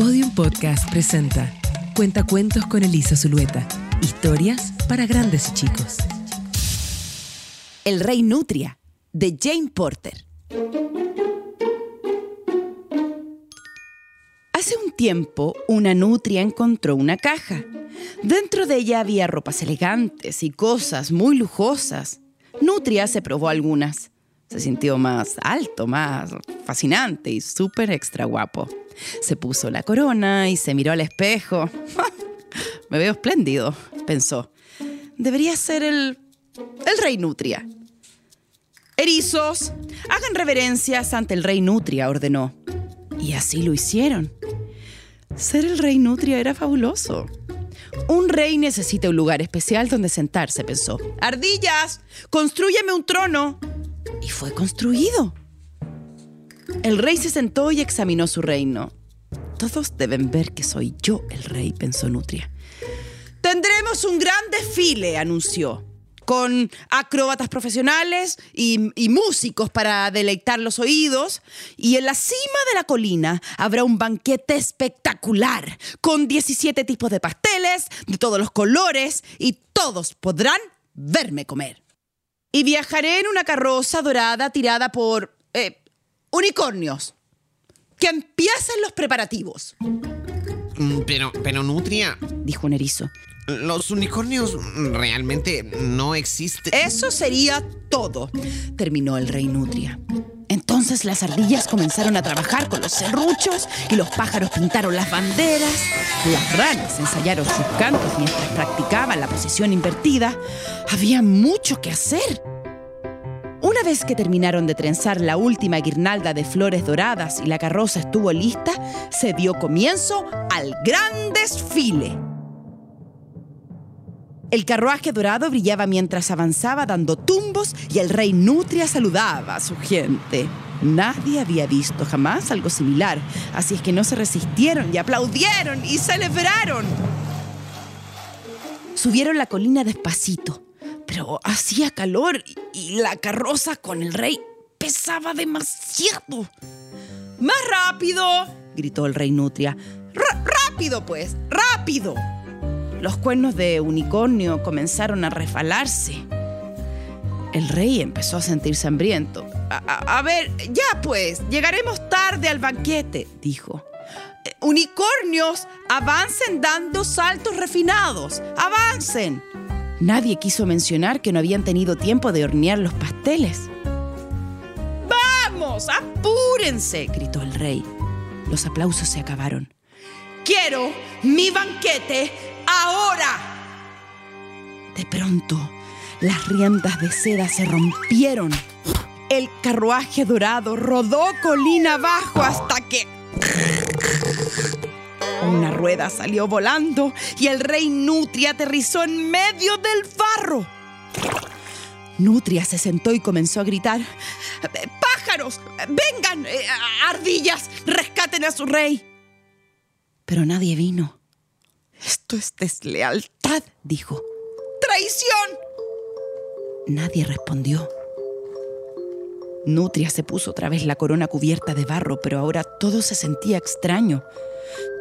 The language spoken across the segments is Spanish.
Podium Podcast presenta Cuentacuentos con Elisa Zulueta. Historias para grandes y chicos. El Rey Nutria, de Jane Porter. Hace un tiempo, una nutria encontró una caja. Dentro de ella había ropas elegantes y cosas muy lujosas. Nutria se probó algunas. Se sintió más alto, más fascinante y súper extra guapo. Se puso la corona y se miró al espejo. Me veo espléndido, pensó. Debería ser el, el rey Nutria. Erizos, hagan reverencias ante el rey Nutria, ordenó. Y así lo hicieron. Ser el rey Nutria era fabuloso. Un rey necesita un lugar especial donde sentarse, pensó. Ardillas, construyeme un trono. Y fue construido. El rey se sentó y examinó su reino. Todos deben ver que soy yo el rey, pensó Nutria. Tendremos un gran desfile, anunció, con acróbatas profesionales y, músicos para deleitar los oídos. Y en la cima de la colina habrá un banquete espectacular, con 17 tipos de pasteles, de todos los colores, y todos podrán verme comer. Y viajaré en una carroza dorada tirada por eh, unicornios. Que empiecen los preparativos. Pero, pero Nutria, dijo un erizo. Los unicornios realmente no existen. Eso sería todo, terminó el rey Nutria. Entonces las ardillas comenzaron a trabajar con los serruchos y los pájaros pintaron las banderas. Las ranas ensayaron sus cantos mientras practicaban la posición invertida. Había mucho que hacer. Una vez que terminaron de trenzar la última guirnalda de flores doradas y la carroza estuvo lista, se dio comienzo al gran desfile. El carruaje dorado brillaba mientras avanzaba dando tumbos y el rey Nutria saludaba a su gente. Nadie había visto jamás algo similar, así es que no se resistieron y aplaudieron y celebraron. Subieron la colina despacito, pero hacía calor y la carroza con el rey pesaba demasiado. ¡Más rápido! gritó el rey Nutria. ¡Rápido, pues! ¡Rápido! Los cuernos de unicornio comenzaron a refalarse. El rey empezó a sentirse hambriento. A, a, ver, ya pues, llegaremos tarde al banquete, dijo. Eh, unicornios, avancen dando saltos refinados, avancen. Nadie quiso mencionar que no habían tenido tiempo de hornear los pasteles. ¡Vamos, apúrense! gritó el rey. Los aplausos se acabaron. Quiero mi banquete ahora. De pronto, las riendas de seda se rompieron. El carruaje dorado rodó colina abajo hasta que... Una rueda salió volando y el rey Nutria aterrizó en medio del barro. Nutria se sentó y comenzó a gritar, ¡Pájaros! ¡Vengan! ¡Ardillas! ¡Rescaten a su rey! Pero nadie vino. Esto es deslealtad, dijo. ¡Traición! Nadie respondió. Nutria se puso otra vez la corona cubierta de barro, pero ahora todo se sentía extraño.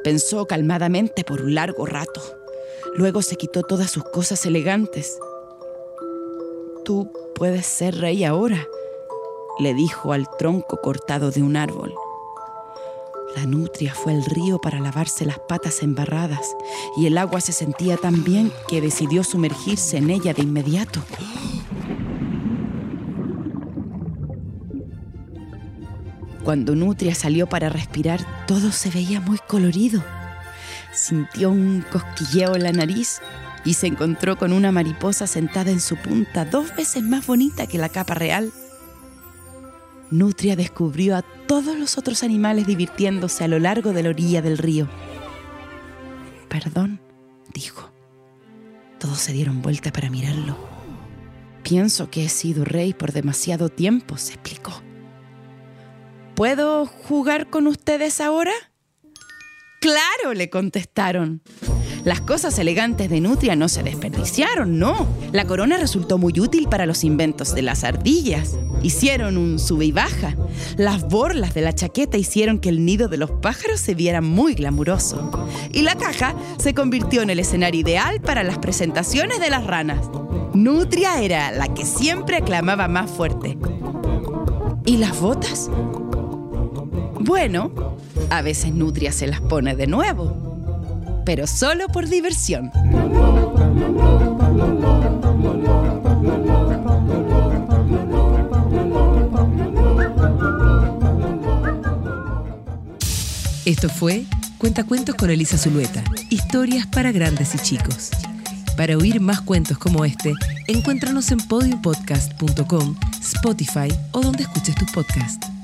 Pensó calmadamente por un largo rato. Luego se quitó todas sus cosas elegantes. Tú puedes ser rey ahora, le dijo al tronco cortado de un árbol. La nutria fue al río para lavarse las patas embarradas y el agua se sentía tan bien que decidió sumergirse en ella de inmediato. Cuando Nutria salió para respirar, todo se veía muy colorido. Sintió un cosquilleo en la nariz y se encontró con una mariposa sentada en su punta, dos veces más bonita que la capa real. Nutria descubrió a todos los otros animales divirtiéndose a lo largo de la orilla del río. Perdón, dijo. Todos se dieron vuelta para mirarlo. Pienso que he sido rey por demasiado tiempo, se explicó. ¿Puedo jugar con ustedes ahora? Claro, le contestaron. Las cosas elegantes de Nutria no se desperdiciaron, no. La corona resultó muy útil para los inventos de las ardillas. Hicieron un sube y baja. Las borlas de la chaqueta hicieron que el nido de los pájaros se viera muy glamuroso. Y la caja se convirtió en el escenario ideal para las presentaciones de las ranas. Nutria era la que siempre aclamaba más fuerte. ¿Y las botas? Bueno, a veces Nutria se las pone de nuevo, pero solo por diversión. Esto fue Cuentacuentos con Elisa Zulueta. Historias para grandes y chicos. Para oír más cuentos como este, encuéntranos en podiumpodcast.com, Spotify o donde escuches tus podcasts.